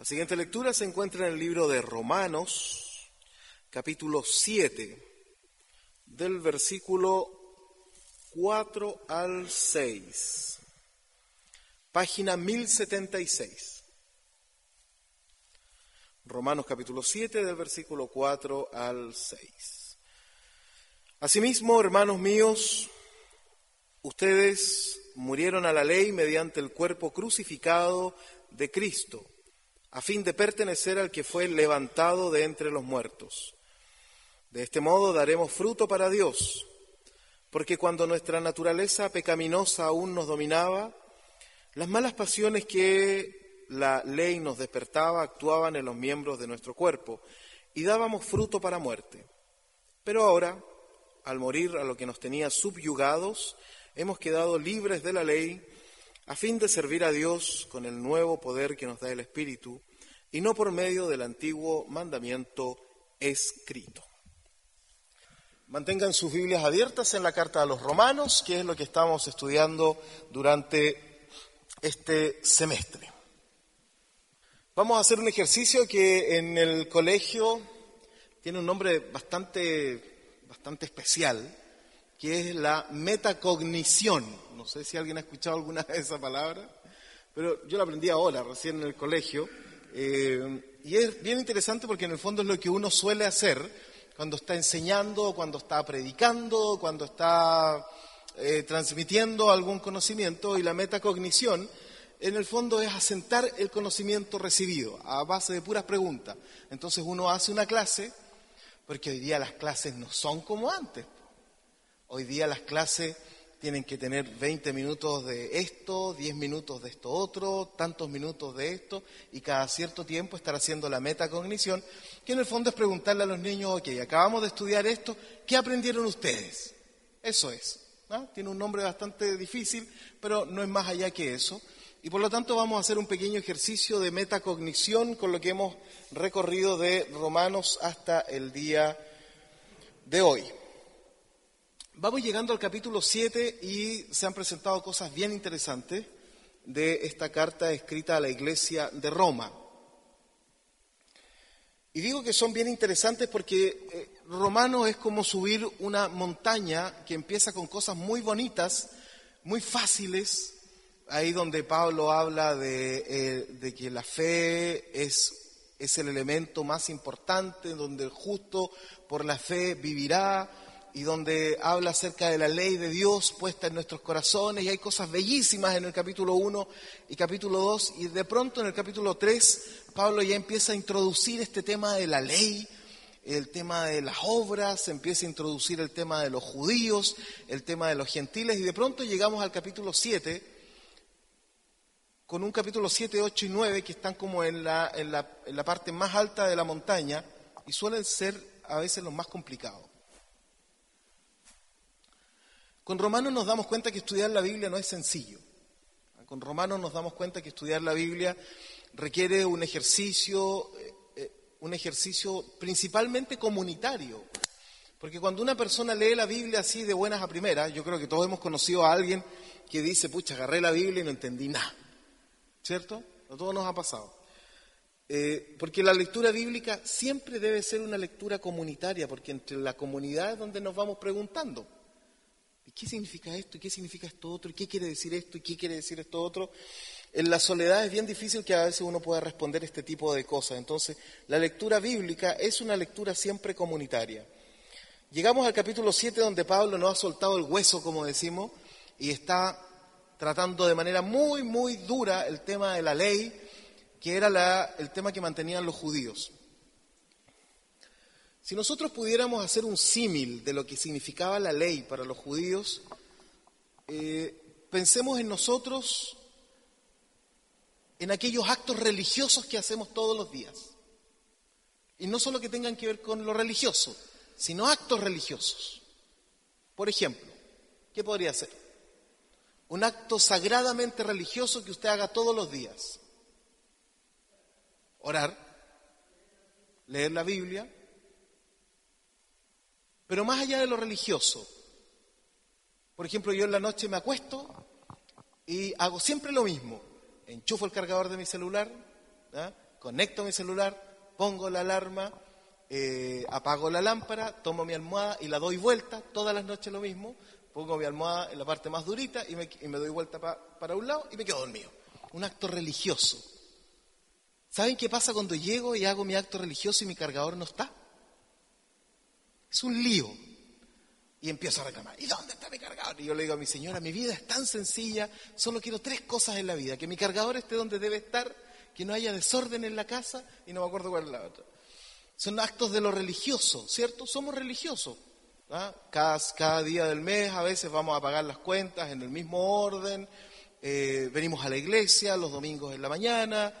La siguiente lectura se encuentra en el libro de Romanos, capítulo 7, del versículo 4 al 6, página 1076. Romanos capítulo 7, del versículo 4 al 6. Asimismo, hermanos míos, ustedes murieron a la ley mediante el cuerpo crucificado de Cristo a fin de pertenecer al que fue levantado de entre los muertos. De este modo daremos fruto para Dios, porque cuando nuestra naturaleza pecaminosa aún nos dominaba, las malas pasiones que la ley nos despertaba actuaban en los miembros de nuestro cuerpo y dábamos fruto para muerte. Pero ahora, al morir a lo que nos tenía subyugados, hemos quedado libres de la ley a fin de servir a Dios con el nuevo poder que nos da el Espíritu y no por medio del antiguo mandamiento escrito. Mantengan sus Biblias abiertas en la carta a los romanos, que es lo que estamos estudiando durante este semestre. Vamos a hacer un ejercicio que en el colegio tiene un nombre bastante, bastante especial, que es la metacognición. No sé si alguien ha escuchado alguna vez esa palabra, pero yo la aprendí ahora, recién en el colegio. Eh, y es bien interesante porque en el fondo es lo que uno suele hacer cuando está enseñando, cuando está predicando, cuando está eh, transmitiendo algún conocimiento. Y la metacognición, en el fondo, es asentar el conocimiento recibido a base de puras preguntas. Entonces uno hace una clase, porque hoy día las clases no son como antes. Hoy día las clases tienen que tener 20 minutos de esto, 10 minutos de esto otro, tantos minutos de esto, y cada cierto tiempo estar haciendo la metacognición, que en el fondo es preguntarle a los niños, ok, acabamos de estudiar esto, ¿qué aprendieron ustedes? Eso es. Tiene un nombre bastante difícil, pero no es más allá que eso. Y por lo tanto vamos a hacer un pequeño ejercicio de metacognición con lo que hemos recorrido de Romanos hasta el día de hoy. Vamos llegando al capítulo 7 y se han presentado cosas bien interesantes de esta carta escrita a la iglesia de Roma. Y digo que son bien interesantes porque eh, Romano es como subir una montaña que empieza con cosas muy bonitas, muy fáciles, ahí donde Pablo habla de, eh, de que la fe es, es el elemento más importante, donde el justo por la fe vivirá, y donde habla acerca de la ley de Dios puesta en nuestros corazones y hay cosas bellísimas en el capítulo 1 y capítulo 2 y de pronto en el capítulo 3 Pablo ya empieza a introducir este tema de la ley, el tema de las obras, empieza a introducir el tema de los judíos, el tema de los gentiles y de pronto llegamos al capítulo 7 con un capítulo 7, 8 y 9 que están como en la, en la, en la parte más alta de la montaña y suelen ser a veces los más complicados. Con Romanos nos damos cuenta que estudiar la Biblia no es sencillo. Con Romanos nos damos cuenta que estudiar la Biblia requiere un ejercicio, eh, eh, un ejercicio principalmente comunitario. Porque cuando una persona lee la Biblia así de buenas a primeras, yo creo que todos hemos conocido a alguien que dice, pucha, agarré la Biblia y no entendí nada. ¿Cierto? A todos nos ha pasado. Eh, porque la lectura bíblica siempre debe ser una lectura comunitaria, porque entre la comunidad es donde nos vamos preguntando. ¿Qué significa esto? ¿Y qué significa esto otro? ¿Y qué quiere decir esto? ¿Y qué quiere decir esto otro? En la soledad es bien difícil que a veces uno pueda responder este tipo de cosas. Entonces, la lectura bíblica es una lectura siempre comunitaria. Llegamos al capítulo 7 donde Pablo no ha soltado el hueso, como decimos, y está tratando de manera muy, muy dura el tema de la ley, que era el tema que mantenían los judíos. Si nosotros pudiéramos hacer un símil de lo que significaba la ley para los judíos, eh, pensemos en nosotros, en aquellos actos religiosos que hacemos todos los días. Y no solo que tengan que ver con lo religioso, sino actos religiosos. Por ejemplo, ¿qué podría ser? Un acto sagradamente religioso que usted haga todos los días. Orar, leer la Biblia, pero más allá de lo religioso, por ejemplo, yo en la noche me acuesto y hago siempre lo mismo. Enchufo el cargador de mi celular, conecto mi celular, pongo la alarma, eh, apago la lámpara, tomo mi almohada y la doy vuelta, todas las noches lo mismo, pongo mi almohada en la parte más durita y me, doy vuelta para un lado y me quedo dormido. Un acto religioso. ¿Saben qué pasa cuando llego y hago mi acto religioso y mi cargador no está? Es un lío. Y empiezo a reclamar, ¿y dónde está mi cargador? Y yo le digo a mi señora, mi vida es tan sencilla, solo quiero tres cosas en la vida, que mi cargador esté donde debe estar, que no haya desorden en la casa y no me acuerdo cuál es la otra. Son actos de lo religioso, ¿cierto? Somos religiosos. ¿ah? Cada, día del mes a veces vamos a pagar las cuentas en el mismo orden, eh, venimos a la iglesia los domingos en la mañana,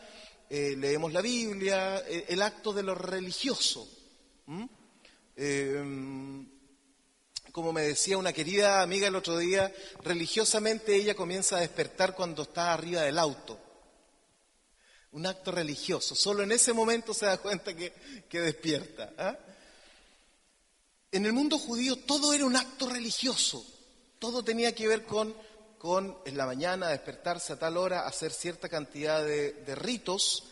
eh, leemos la Biblia, eh, el acto de lo religioso como me decía una querida amiga el otro día, religiosamente ella comienza a despertar cuando está arriba del auto. Un acto religioso. Solo en ese momento se da cuenta que, despierta. ¿ah? En el mundo judío todo era un acto religioso. Todo tenía que ver con, con en la mañana despertarse a tal hora, hacer cierta cantidad de ritos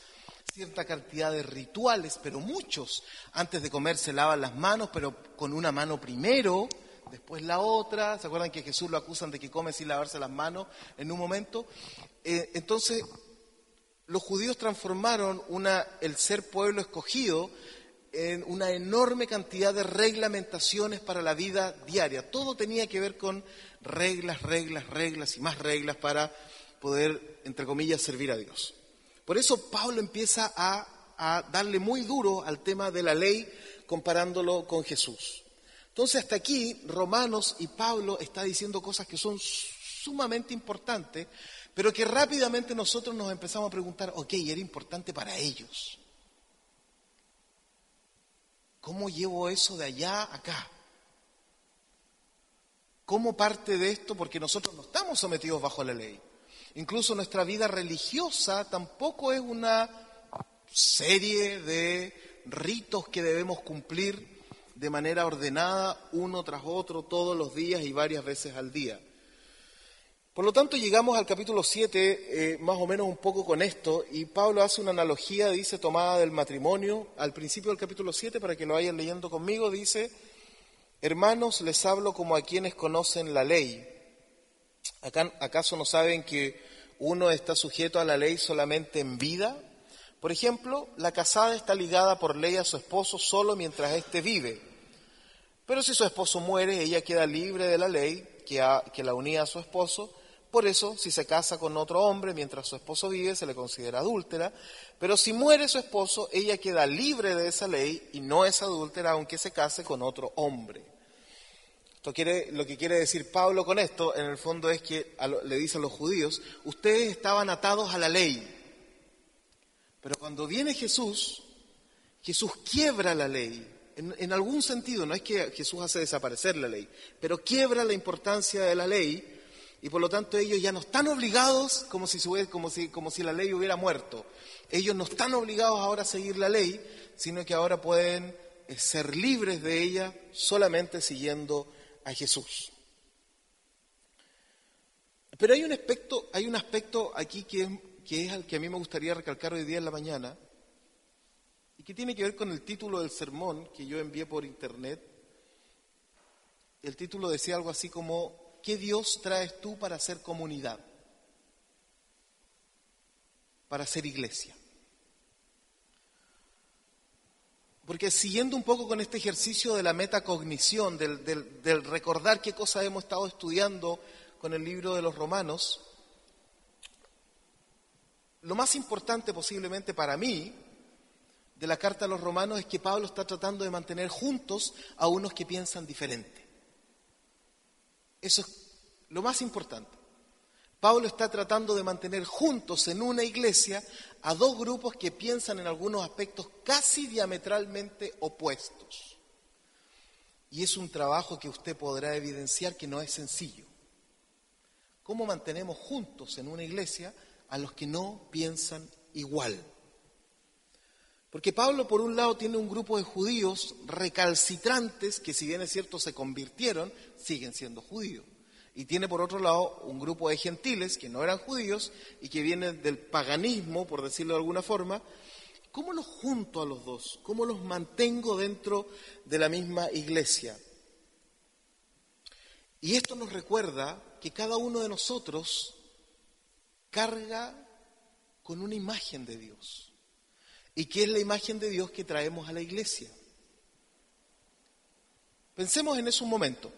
cierta cantidad de rituales, pero muchos. Antes de comer se lavan las manos, pero con una mano primero, después la otra. ¿Se acuerdan que Jesús lo acusan de que come sin lavarse las manos en un momento? Eh, entonces, los judíos transformaron una, el ser pueblo escogido en una enorme cantidad de reglamentaciones para la vida diaria. Todo tenía que ver con reglas, reglas, reglas y más reglas para poder, entre comillas, servir a Dios. Por eso Pablo empieza a, darle muy duro al tema de la ley comparándolo con Jesús. Entonces hasta aquí Romanos y Pablo está diciendo cosas que son sumamente importantes, pero que rápidamente nosotros nos empezamos a preguntar, ok, era importante para ellos. ¿Cómo llevo eso de allá a acá? ¿Cómo parte de esto? Porque nosotros no estamos sometidos bajo la ley. Incluso nuestra vida religiosa tampoco es una serie de ritos que debemos cumplir de manera ordenada, uno tras otro, todos los días y varias veces al día. Por lo tanto, llegamos al capítulo 7, eh, más o menos un poco con esto, y Pablo hace una analogía, dice, tomada del matrimonio. Al principio del capítulo 7, para que lo vayan leyendo conmigo, dice, hermanos, les hablo como a quienes conocen la ley. ¿Acaso no saben que uno está sujeto a la ley solamente en vida? Por ejemplo, la casada está ligada por ley a su esposo solo mientras éste vive. Pero si su esposo muere, ella queda libre de la ley que, que la unía a su esposo. Por eso, si se casa con otro hombre mientras su esposo vive, se le considera adúltera. Pero si muere su esposo, ella queda libre de esa ley y no es adúltera aunque se case con otro hombre. Lo que quiere decir Pablo con esto, en el fondo, es que le dice a los judíos, ustedes estaban atados a la ley. Pero cuando viene Jesús, Jesús quiebra la ley en, algún sentido, no es que Jesús hace desaparecer la ley, pero quiebra la importancia de la ley y por lo tanto ellos ya no están obligados como si, como si, la ley hubiera muerto. Ellos no están obligados ahora a seguir la ley, sino que ahora pueden eh, ser libres de ella solamente siguiendo a Jesús. Pero hay un aspecto, hay un aspecto aquí que, que es el que a mí me gustaría recalcar hoy día en la mañana, y que tiene que ver con el título del sermón que yo envié por internet. El título decía algo así como, ¿qué Dios traes tú para hacer comunidad? Para ser iglesia. Porque siguiendo un poco con este ejercicio de la metacognición, del, del recordar qué cosas hemos estado estudiando con el libro de los romanos, lo más importante posiblemente para mí de la carta a los romanos es que Pablo está tratando de mantener juntos a unos que piensan diferente. Eso es lo más importante. Pablo está tratando de mantener juntos en una iglesia a dos grupos que piensan en algunos aspectos casi diametralmente opuestos. Y es un trabajo que usted podrá evidenciar que no es sencillo. ¿Cómo mantenemos juntos en una iglesia a los que no piensan igual? Porque Pablo, por un lado, tiene un grupo de judíos recalcitrantes que, si bien es cierto, se convirtieron, siguen siendo judíos. Y tiene, por otro lado, un grupo de gentiles que no eran judíos y que vienen del paganismo, por decirlo de alguna forma, ¿cómo los junto a los dos? ¿Cómo los mantengo dentro de la misma iglesia? Y esto nos recuerda que cada uno de nosotros carga con una imagen de Dios. ¿Y qué es la imagen de Dios que traemos a la iglesia? Pensemos en eso un momento.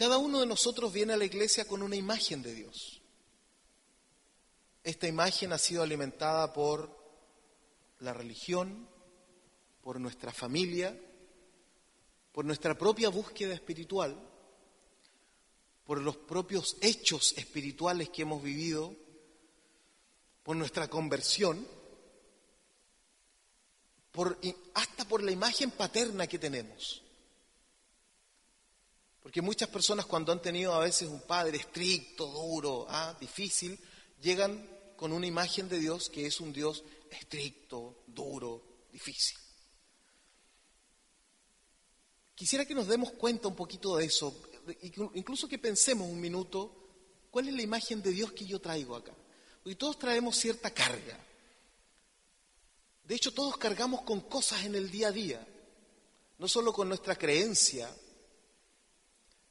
Cada uno de nosotros viene a la iglesia con una imagen de Dios. Esta imagen ha sido alimentada por la religión, por nuestra familia, por nuestra propia búsqueda espiritual, por los propios hechos espirituales que hemos vivido, por nuestra conversión, hasta por la imagen paterna que tenemos. Porque muchas personas cuando han tenido a veces un padre estricto, duro, ah, difícil, llegan con una imagen de Dios que es un Dios estricto, duro, difícil. Quisiera que nos demos cuenta un poquito de eso, incluso que pensemos un minuto, ¿cuál es la imagen de Dios que yo traigo acá? Porque todos traemos cierta carga. De hecho, todos cargamos con cosas en el día a día, no solo con nuestra creencia,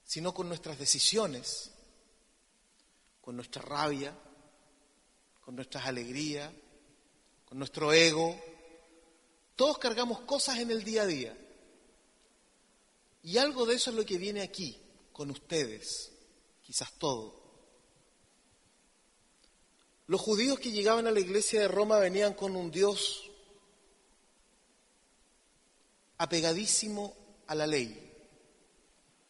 sino con nuestras decisiones, con nuestra rabia, con nuestras alegrías, con nuestro ego. Todos cargamos cosas en el día a día. Y algo de eso es lo que viene aquí, con ustedes, quizás todo. Los judíos que llegaban a la iglesia de Roma venían con un Dios apegadísimo a la ley.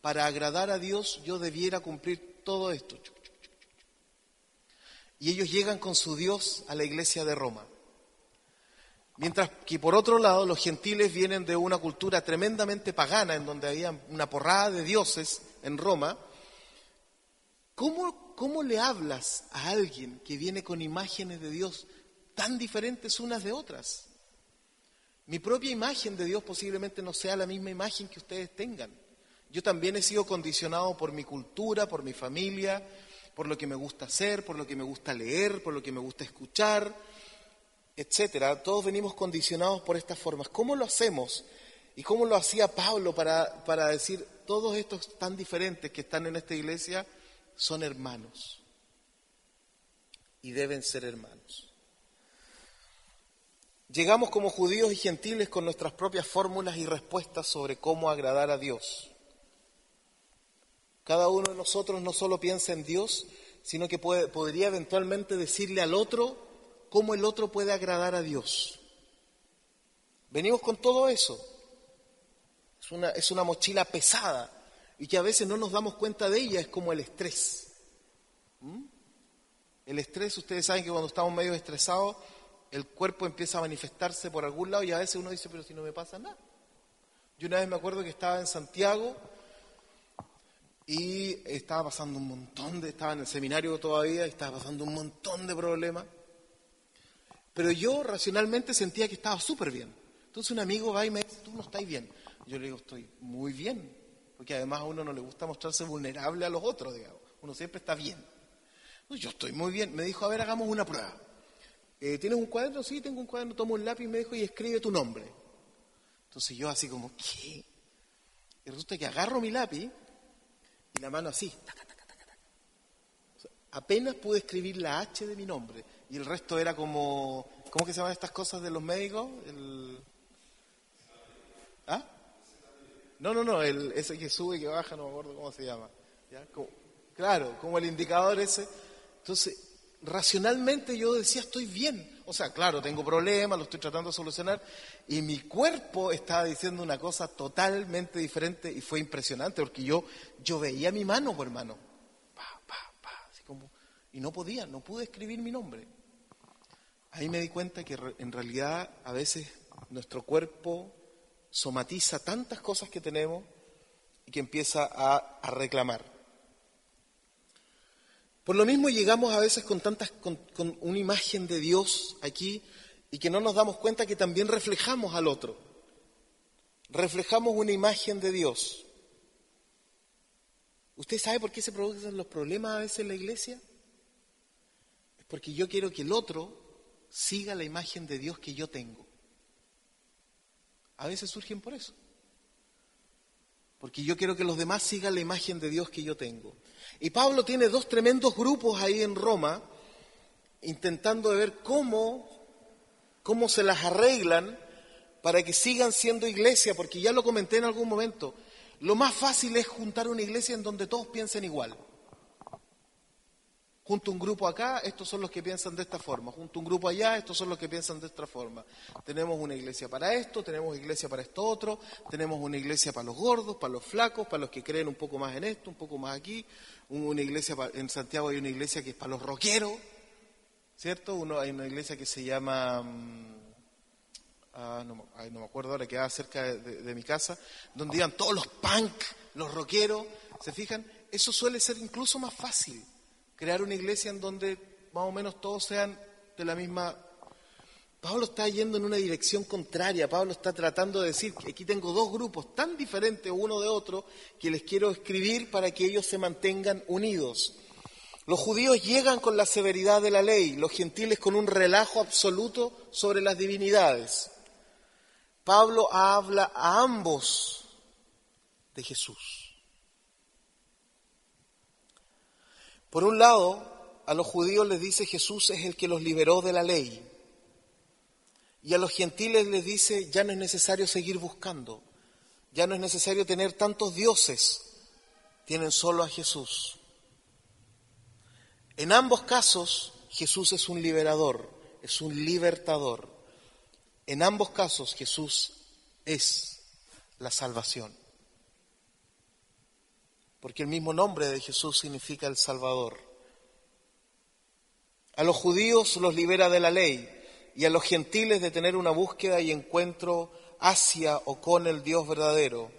Para agradar a Dios yo debiera cumplir todo esto. Y ellos llegan con su Dios a la iglesia de Roma. Mientras que por otro lado los gentiles vienen de una cultura tremendamente pagana, en donde había una porrada de dioses en Roma, ¿cómo, ¿cómo le hablas a alguien que viene con imágenes de Dios tan diferentes unas de otras? Mi propia imagen de Dios posiblemente no sea la misma imagen que ustedes tengan. Yo también he sido condicionado por mi cultura, por mi familia, por lo que me gusta hacer, por lo que me gusta leer, por lo que me gusta escuchar, etcétera. Todos venimos condicionados por estas formas. ¿Cómo lo hacemos? ¿Y cómo lo hacía Pablo para, para decir, todos estos tan diferentes que están en esta iglesia son hermanos y deben ser hermanos? Llegamos como judíos y gentiles con nuestras propias fórmulas y respuestas sobre cómo agradar a Dios. Cada uno de nosotros no solo piensa en Dios, sino que podría eventualmente decirle al otro cómo el otro puede agradar a Dios. Venimos con todo eso. Es una, es una mochila pesada y que a veces no nos damos cuenta de ella, es como el estrés. ¿Mm? El estrés, ustedes saben que cuando estamos medio estresados, el cuerpo empieza a manifestarse por algún lado y a veces uno dice, pero si no me pasa nada. Yo una vez me acuerdo que estaba en Santiago y estaba pasando un montón de, estaba en el seminario todavía, estaba pasando un montón de problemas, pero yo racionalmente sentía que estaba súper bien. Entonces un amigo va y me dice, tú no estás bien. Yo le digo, estoy muy bien, porque además a uno no le gusta mostrarse vulnerable a los otros, digamos. Uno siempre está bien. yo estoy muy bien. Me dijo, a ver, hagamos una prueba. Eh, ¿Tienes un cuaderno? Sí, tengo un cuaderno. Tomo un lápiz, me dijo, y escribe tu nombre. Entonces yo así como, ¿qué? Y resulta que agarro mi lápiz y la mano así. apenas pude escribir la H de mi nombre y el resto era como, ¿cómo que se llaman estas cosas de los médicos? El, ¿Ah? No, no, no, el, ese que sube y que baja, no me acuerdo cómo se llama. claro, como el indicador ese. Entonces, racionalmente yo decía, estoy bien. O sea, claro, tengo problemas, lo estoy tratando de solucionar. Y mi cuerpo estaba diciendo una cosa totalmente diferente y fue impresionante porque yo, yo veía mi mano, por hermano. Pa, pa, pa, así como, y no podía, no pude escribir mi nombre. Ahí me di cuenta que en realidad a veces nuestro cuerpo somatiza tantas cosas que tenemos y que empieza a, a reclamar. Por lo mismo llegamos a veces con tantas, con, una imagen de Dios aquí y que no nos damos cuenta que también reflejamos al otro. Reflejamos una imagen de Dios. ¿Usted sabe por qué se producen los problemas a veces en la iglesia? Es porque yo quiero que el otro siga la imagen de Dios que yo tengo. A veces surgen por eso. Porque yo quiero que los demás sigan la imagen de Dios que yo tengo. Y Pablo tiene dos tremendos grupos ahí en Roma, intentando ver cómo, cómo se las arreglan para que sigan siendo iglesia, porque ya lo comenté en algún momento. Lo más fácil es juntar una iglesia en donde todos piensen igual. Junto un grupo acá, estos son los que piensan de esta forma. Junto un grupo allá, estos son los que piensan de esta forma. Tenemos una iglesia para esto, tenemos iglesia para esto otro, tenemos una iglesia para los gordos, para los flacos, para los que creen un poco más en esto, un poco más aquí. Una iglesia en Santiago hay una iglesia que es para los rockeros, ¿cierto? Hay una iglesia que se llama, mm, ah, no, me acuerdo ahora, que queda cerca de, de mi casa, donde iban todos los punk, los rockeros. ¿Se fijan? Eso suele ser incluso más fácil crear una iglesia en donde más o menos todos sean de la misma... Pablo está yendo en una dirección contraria, Pablo está tratando de decir que aquí tengo dos grupos tan diferentes uno de otro que les quiero escribir para que ellos se mantengan unidos. Los judíos llegan con la severidad de la ley, los gentiles con un relajo absoluto sobre las divinidades. Pablo habla a ambos de Jesús. Por un lado, a los judíos les dice Jesús es el que los liberó de la ley. Y a los gentiles les dice ya no es necesario seguir buscando, ya no es necesario tener tantos dioses, tienen solo a Jesús. En ambos casos, Jesús es un liberador, es un libertador. En ambos casos, Jesús es la salvación porque el mismo nombre de Jesús significa el Salvador. A los judíos los libera de la ley y a los gentiles de tener una búsqueda y encuentro hacia o con el Dios verdadero.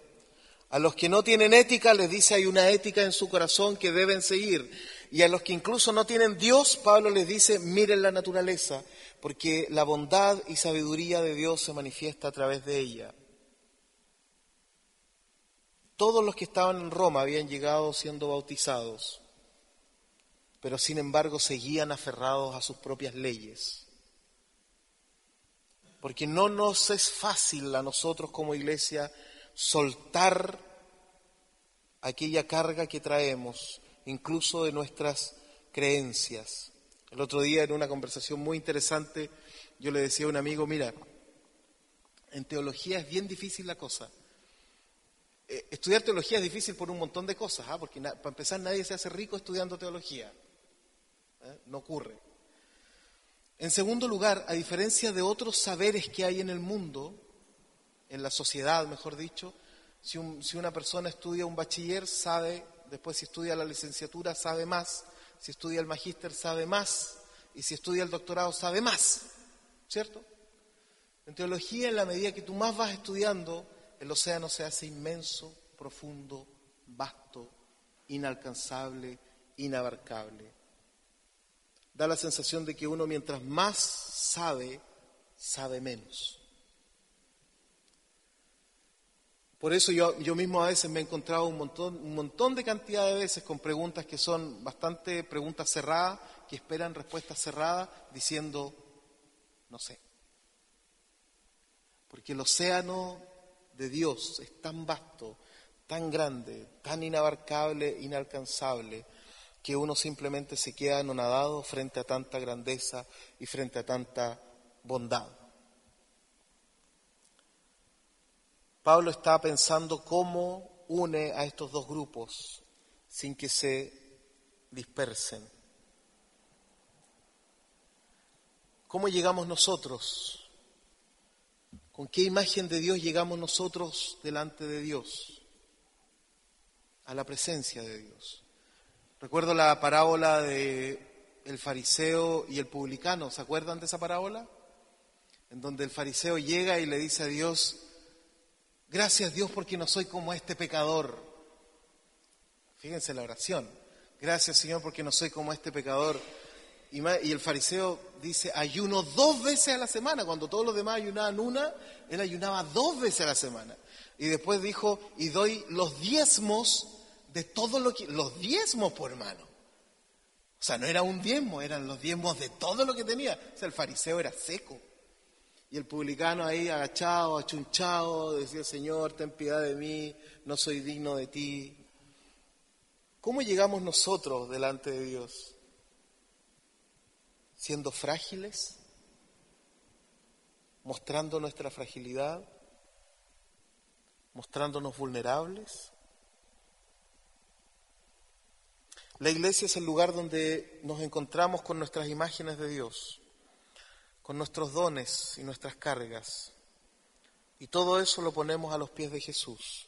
A los que no tienen ética les dice hay una ética en su corazón que deben seguir. Y a los que incluso no tienen Dios, Pablo les dice miren la naturaleza, porque la bondad y sabiduría de Dios se manifiesta a través de ella. Todos los que estaban en Roma habían llegado siendo bautizados, pero sin embargo seguían aferrados a sus propias leyes. Porque no nos es fácil a nosotros como iglesia soltar aquella carga que traemos, incluso de nuestras creencias. El otro día en una conversación muy interesante yo le decía a un amigo, mira, en teología es bien difícil la cosa. Eh, estudiar teología es difícil por un montón de cosas, ¿ah? porque para empezar nadie se hace rico estudiando teología. ¿eh? No ocurre. En segundo lugar, a diferencia de otros saberes que hay en el mundo, en la sociedad, mejor dicho, si, si una persona estudia un bachiller, sabe, después si estudia la licenciatura, sabe más, si estudia el magíster, sabe más, y si estudia el doctorado, sabe más, ¿cierto? En teología, en la medida que tú más vas estudiando, el océano se hace inmenso, profundo, vasto, inalcanzable, inabarcable. Da la sensación de que uno mientras más sabe, sabe menos. Por eso yo, yo mismo a veces me he encontrado un montón, un montón de cantidad de veces con preguntas que son bastante preguntas cerradas, que esperan respuestas cerradas, diciendo, no sé. Porque el océano de Dios es tan vasto, tan grande, tan inabarcable, inalcanzable, que uno simplemente se queda anonadado frente a tanta grandeza y frente a tanta bondad. Pablo está pensando cómo une a estos dos grupos sin que se dispersen. ¿Cómo llegamos nosotros ¿Con qué imagen de Dios llegamos nosotros delante de Dios? A la presencia de Dios. Recuerdo la parábola de el fariseo y el publicano, ¿se acuerdan de esa parábola? En donde el fariseo llega y le dice a Dios, gracias Dios porque no soy como este pecador. Fíjense la oración, gracias Señor porque no soy como este pecador y, el fariseo dice, ayuno dos veces a la semana, cuando todos los demás ayunaban una, él ayunaba dos veces a la semana. Y después dijo, y doy los diezmos de todo lo que, los diezmos por hermano. O sea, no era un diezmo, eran los diezmos de todo lo que tenía. O sea, el fariseo era seco. Y el publicano ahí agachado, achunchado, decía, Señor, ten piedad de mí, no soy digno de ti. ¿Cómo llegamos nosotros delante de Dios? ¿Siendo frágiles? ¿Mostrando nuestra fragilidad? ¿Mostrándonos vulnerables? La iglesia es el lugar donde nos encontramos con nuestras imágenes de Dios, con nuestros dones y nuestras cargas. Y todo eso lo ponemos a los pies de Jesús,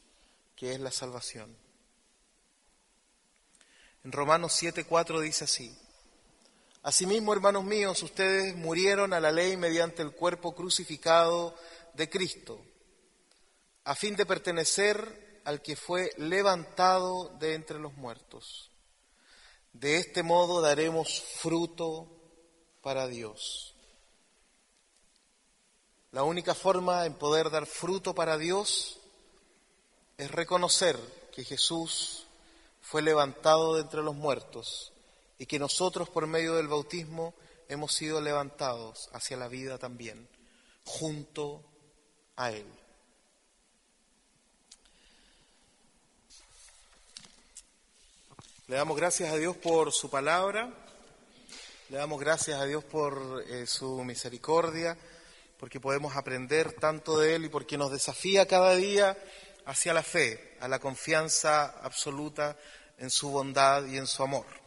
que es la salvación. En Romanos 7:4 dice así: Asimismo, hermanos míos, ustedes murieron a la ley mediante el cuerpo crucificado de Cristo, a fin de pertenecer al que fue levantado de entre los muertos de este modo daremos fruto para Dios. La única forma en poder dar fruto para Dios es reconocer que Jesús fue levantado de entre los muertos y que nosotros por medio del bautismo hemos sido levantados hacia la vida también, junto a Él. Le damos gracias a Dios por su palabra, le damos gracias a Dios por eh, su misericordia, porque podemos aprender tanto de Él y porque nos desafía cada día hacia la fe, a la confianza absoluta en su bondad y en su amor.